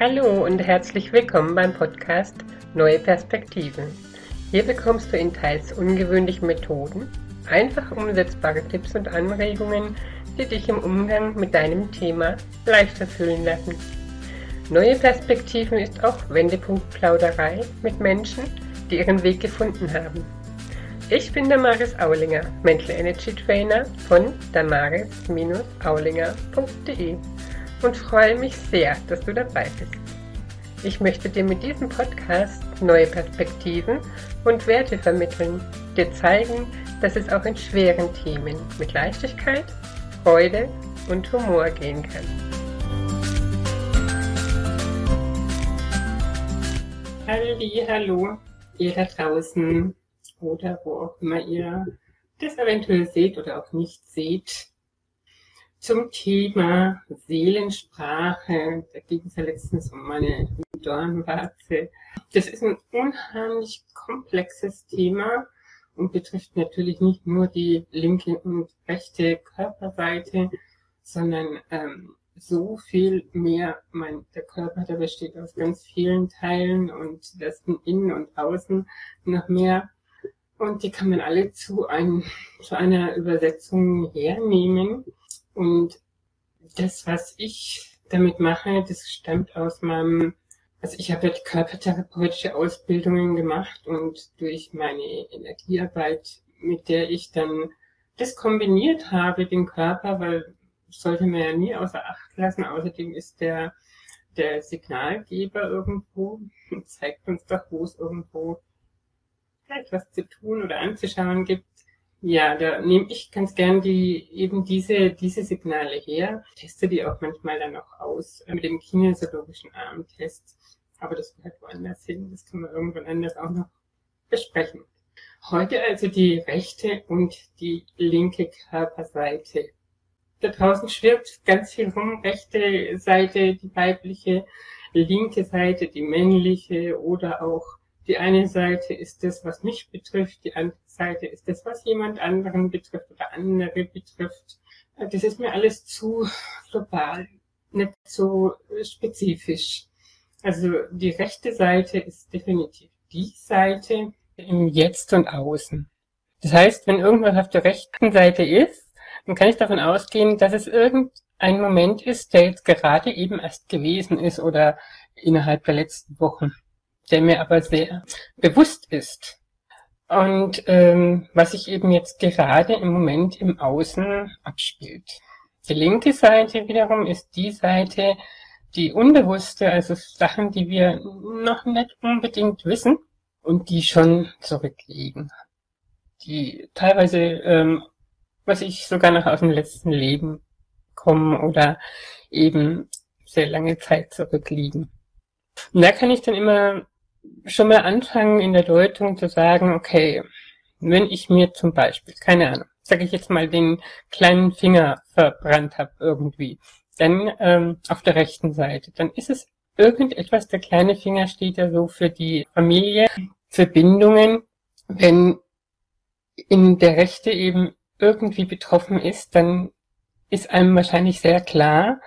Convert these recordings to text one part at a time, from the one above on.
Hallo und herzlich willkommen beim Podcast Neue Perspektiven. Hier bekommst du in teils ungewöhnlichen Methoden einfach umsetzbare Tipps und Anregungen, die dich im Umgang mit deinem Thema leichter fühlen lassen. Neue Perspektiven ist auch Wendepunkt-Plauderei mit Menschen, die ihren Weg gefunden haben. Ich bin Damaris Aulinger, Mental Energy Trainer von damaris-aulinger.de und freue mich sehr, dass du dabei bist. Ich möchte dir mit diesem Podcast neue Perspektiven und Werte vermitteln, dir zeigen, dass es auch in schweren Themen mit Leichtigkeit, Freude und Humor gehen kann. Halli, hallo, ihr da draußen oder wo auch immer ihr das eventuell seht oder auch nicht seht zum Thema Seelensprache. Da ging es ja letztens um meine Dornwarze. Das ist ein unheimlich komplexes Thema und betrifft natürlich nicht nur die linke und rechte Körperseite, sondern ähm, so viel mehr. Mein, der Körper, der besteht aus ganz vielen Teilen und das sind innen und außen noch mehr. Und die kann man alle zu, ein, zu einer Übersetzung hernehmen. Und das, was ich damit mache, das stammt aus meinem, also ich habe die körpertherapeutische Ausbildungen gemacht und durch meine Energiearbeit, mit der ich dann das kombiniert habe, den Körper, weil sollte man ja nie außer Acht lassen. Außerdem ist der, der Signalgeber irgendwo und zeigt uns doch, wo es irgendwo etwas zu tun oder anzuschauen gibt. Ja, da nehme ich ganz gern die eben diese diese Signale her, teste die auch manchmal dann auch aus mit dem kinesiologischen Armtest. Aber das gehört woanders hin. Das können wir irgendwann anders auch noch besprechen. Heute also die rechte und die linke Körperseite. Da draußen schwirrt ganz viel rum. Rechte Seite, die weibliche, linke Seite, die männliche oder auch die eine Seite ist das, was mich betrifft, die andere Seite ist das, was jemand anderen betrifft oder andere betrifft. Das ist mir alles zu global, nicht so spezifisch. Also die rechte Seite ist definitiv die Seite im Jetzt und Außen. Das heißt, wenn irgendwas auf der rechten Seite ist, dann kann ich davon ausgehen, dass es irgendein Moment ist, der jetzt gerade eben erst gewesen ist oder innerhalb der letzten Wochen der mir aber sehr bewusst ist. Und ähm, was sich eben jetzt gerade im Moment im Außen abspielt. Die linke Seite wiederum ist die Seite, die unbewusste, also Sachen, die wir noch nicht unbedingt wissen und die schon zurückliegen. Die teilweise, ähm, was ich sogar noch aus dem letzten Leben kommen oder eben sehr lange Zeit zurückliegen. Und da kann ich dann immer schon mal anfangen in der Deutung zu sagen, okay, wenn ich mir zum Beispiel, keine Ahnung, sage ich jetzt mal, den kleinen Finger verbrannt habe irgendwie, dann ähm, auf der rechten Seite, dann ist es irgendetwas, der kleine Finger steht ja so für die Familie, Verbindungen. Wenn in der Rechte eben irgendwie betroffen ist, dann ist einem wahrscheinlich sehr klar,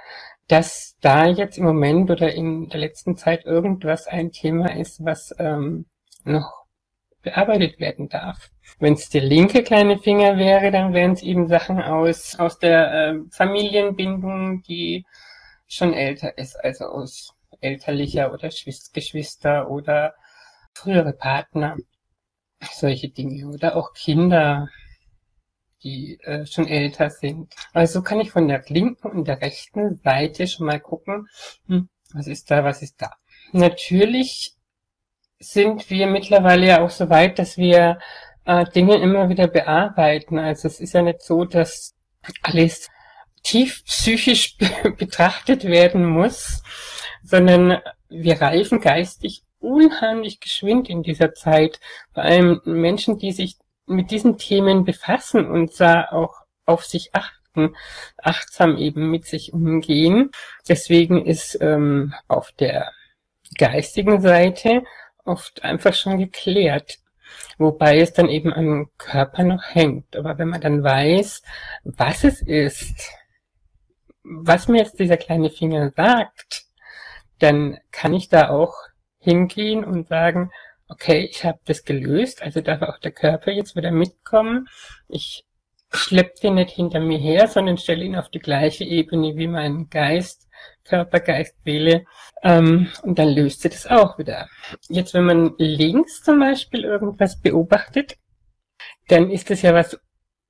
dass da jetzt im Moment oder in der letzten Zeit irgendwas ein Thema ist, was ähm, noch bearbeitet werden darf. Wenn es der linke kleine Finger wäre, dann wären es eben Sachen aus, aus der äh, Familienbindung, die schon älter ist, also aus elterlicher oder Geschwister oder frühere Partner, solche Dinge oder auch Kinder, die äh, schon älter sind. Also kann ich von der linken und der rechten Seite schon mal gucken, hm, was ist da, was ist da. Natürlich sind wir mittlerweile ja auch so weit, dass wir äh, Dinge immer wieder bearbeiten. Also es ist ja nicht so, dass alles tief psychisch betrachtet werden muss, sondern wir reifen geistig unheimlich geschwind in dieser Zeit. Vor allem Menschen, die sich mit diesen Themen befassen und da auch auf sich achten, achtsam eben mit sich umgehen. Deswegen ist ähm, auf der geistigen Seite oft einfach schon geklärt, wobei es dann eben am Körper noch hängt. Aber wenn man dann weiß, was es ist, was mir jetzt dieser kleine Finger sagt, dann kann ich da auch hingehen und sagen, okay, ich habe das gelöst, also darf auch der Körper jetzt wieder mitkommen. Ich schleppe den nicht hinter mir her, sondern stelle ihn auf die gleiche Ebene wie mein Geist, Körper. Ähm, und dann löst sie das auch wieder. Jetzt, wenn man links zum Beispiel irgendwas beobachtet, dann ist das ja was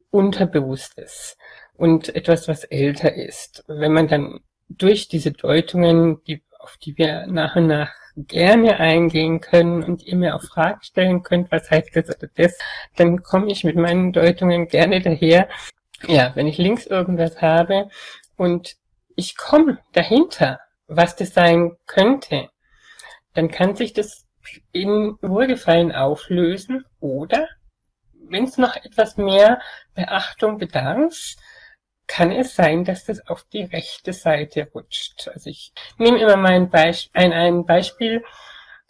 Unterbewusstes und etwas, was älter ist. Wenn man dann durch diese Deutungen, die, auf die wir nach und nach gerne eingehen können und ihr mir auch Fragen stellen könnt, was heißt das oder das, dann komme ich mit meinen Deutungen gerne daher. Ja, wenn ich links irgendwas habe und ich komme dahinter, was das sein könnte, dann kann sich das in Wohlgefallen auflösen oder wenn es noch etwas mehr Beachtung bedarf, kann es sein, dass das auf die rechte Seite rutscht. Also ich nehme immer mal ein, Beisp ein, ein Beispiel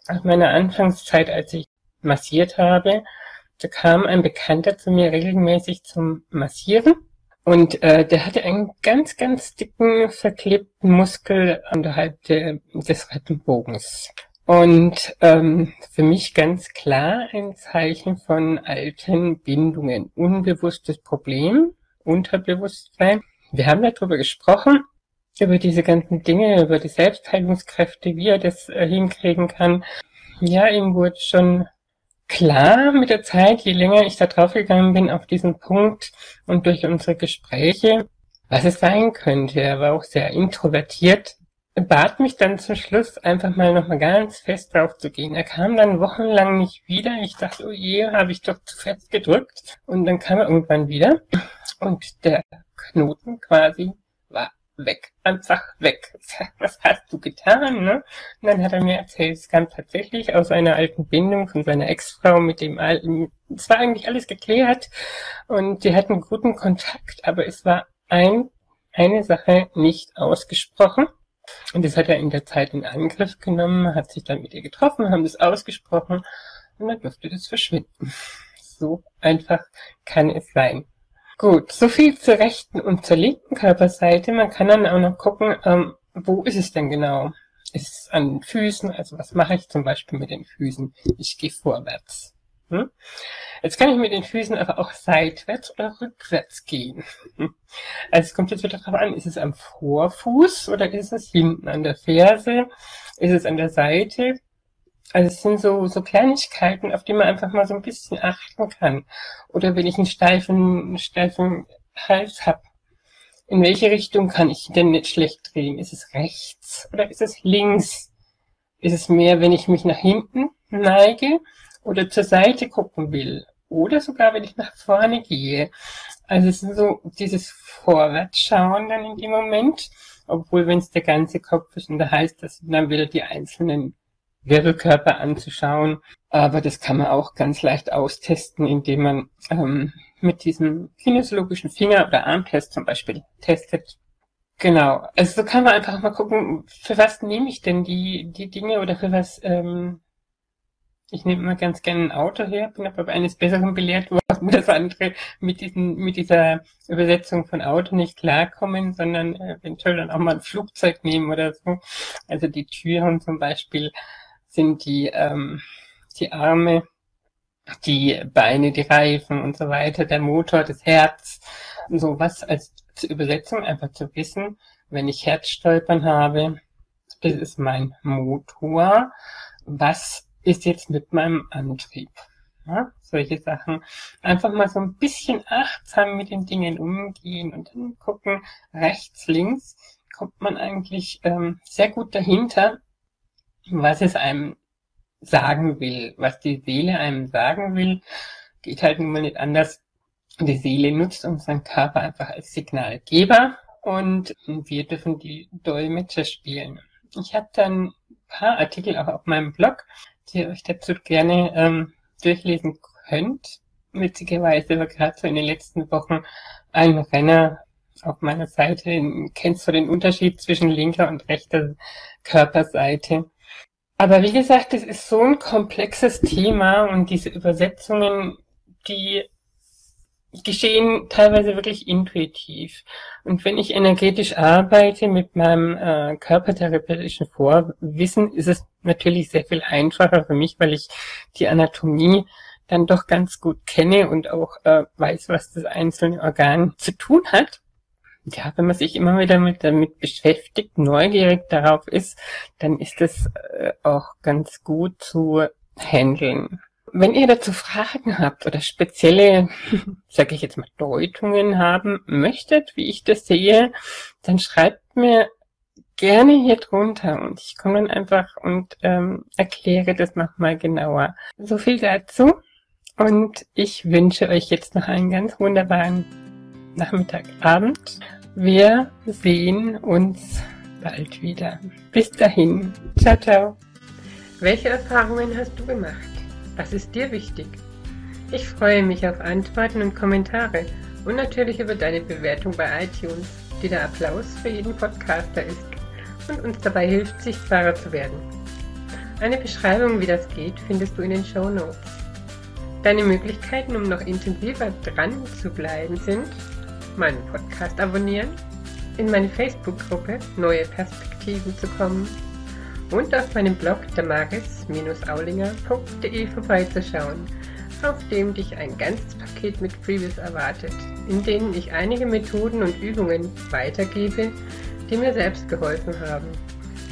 aus meiner Anfangszeit, als ich massiert habe. Da kam ein Bekannter zu mir regelmäßig zum Massieren und äh, der hatte einen ganz, ganz dicken, verklebten Muskel unterhalb der, des Rettenbogens. Und ähm, für mich ganz klar ein Zeichen von alten Bindungen. Unbewusstes Problem, Unterbewusstsein. Wir haben darüber gesprochen, über diese ganzen Dinge, über die Selbstheilungskräfte, wie er das äh, hinkriegen kann. Ja, ihm wurde schon klar mit der Zeit, je länger ich da drauf gegangen bin auf diesen Punkt und durch unsere Gespräche, was es sein könnte. Er war auch sehr introvertiert, bat mich dann zum Schluss einfach mal nochmal ganz fest drauf zu gehen. Er kam dann wochenlang nicht wieder. Ich dachte, oh je, habe ich doch zu fest gedrückt. Und dann kam er irgendwann wieder und der Knoten quasi weg, einfach weg. Was hast du getan, ne? Und dann hat er mir erzählt, es kam tatsächlich aus einer alten Bindung von seiner Ex-Frau mit dem alten, es war eigentlich alles geklärt und die hatten guten Kontakt, aber es war ein, eine Sache nicht ausgesprochen. Und das hat er in der Zeit in Angriff genommen, hat sich dann mit ihr getroffen, haben das ausgesprochen und dann durfte das verschwinden. So einfach kann es sein. Gut, so viel zur rechten und zur linken Körperseite. Man kann dann auch noch gucken, ähm, wo ist es denn genau? Ist es an den Füßen? Also was mache ich zum Beispiel mit den Füßen? Ich gehe vorwärts. Hm? Jetzt kann ich mit den Füßen aber auch seitwärts oder rückwärts gehen. Also es kommt jetzt wieder darauf an, ist es am Vorfuß oder ist es hinten an der Ferse? Ist es an der Seite? Also es sind so, so Kleinigkeiten, auf die man einfach mal so ein bisschen achten kann. Oder wenn ich einen steifen, steifen Hals hab, in welche Richtung kann ich denn nicht schlecht drehen? Ist es rechts oder ist es links? Ist es mehr, wenn ich mich nach hinten neige oder zur Seite gucken will? Oder sogar, wenn ich nach vorne gehe. Also es ist so dieses Vorwärtsschauen dann in dem Moment. Obwohl, wenn es der ganze Kopf ist und da heißt das dann wieder die einzelnen Wirbelkörper anzuschauen. Aber das kann man auch ganz leicht austesten, indem man ähm, mit diesem kinesiologischen Finger- oder Armtest zum Beispiel testet. Genau. Also so kann man einfach mal gucken, für was nehme ich denn die, die Dinge oder für was, ähm, ich nehme immer ganz gerne ein Auto her, bin aber eines Besseren belehrt worden, dass andere mit diesen, mit dieser Übersetzung von Auto nicht klarkommen, sondern eventuell dann auch mal ein Flugzeug nehmen oder so. Also die Türen zum Beispiel sind die, ähm, die Arme, die Beine, die Reifen und so weiter, der Motor, das Herz, sowas als zur Übersetzung einfach zu wissen, wenn ich Herzstolpern habe, das ist mein Motor, was ist jetzt mit meinem Antrieb? Ja, solche Sachen. Einfach mal so ein bisschen achtsam mit den Dingen umgehen und dann gucken, rechts, links, kommt man eigentlich ähm, sehr gut dahinter, was es einem sagen will, was die Seele einem sagen will, geht halt nun mal nicht anders. Die Seele nutzt unseren Körper einfach als Signalgeber und wir dürfen die Dolmetscher spielen. Ich habe dann ein paar Artikel auch auf meinem Blog, die ihr euch dazu gerne ähm, durchlesen könnt. Witzigerweise war gerade so in den letzten Wochen ein Renner auf meiner Seite. Kennst du den Unterschied zwischen linker und rechter Körperseite? Aber wie gesagt, es ist so ein komplexes Thema und diese Übersetzungen, die geschehen teilweise wirklich intuitiv. Und wenn ich energetisch arbeite mit meinem äh, körpertherapeutischen Vorwissen, ist es natürlich sehr viel einfacher für mich, weil ich die Anatomie dann doch ganz gut kenne und auch äh, weiß, was das einzelne Organ zu tun hat. Ja, wenn man sich immer wieder mit, damit beschäftigt, neugierig darauf ist, dann ist es äh, auch ganz gut zu handeln. Wenn ihr dazu Fragen habt oder spezielle, sage ich jetzt mal, Deutungen haben möchtet, wie ich das sehe, dann schreibt mir gerne hier drunter und ich komme dann einfach und ähm, erkläre das nochmal genauer. So viel dazu und ich wünsche euch jetzt noch einen ganz wunderbaren Nachmittag, Abend. Wir sehen uns bald wieder. Bis dahin. Ciao, ciao. Welche Erfahrungen hast du gemacht? Was ist dir wichtig? Ich freue mich auf Antworten und Kommentare und natürlich über deine Bewertung bei iTunes, die der Applaus für jeden Podcaster ist und uns dabei hilft, sichtbarer zu werden. Eine Beschreibung, wie das geht, findest du in den Show Notes. Deine Möglichkeiten, um noch intensiver dran zu bleiben, sind meinen Podcast abonnieren, in meine Facebook-Gruppe Neue Perspektiven zu kommen und auf meinem Blog damaris-aulinger.de vorbeizuschauen, auf dem dich ein ganzes Paket mit Freebies erwartet, in denen ich einige Methoden und Übungen weitergebe, die mir selbst geholfen haben.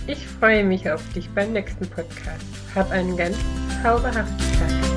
Ich freue mich auf dich beim nächsten Podcast. Hab einen ganz zauberhaften Tag.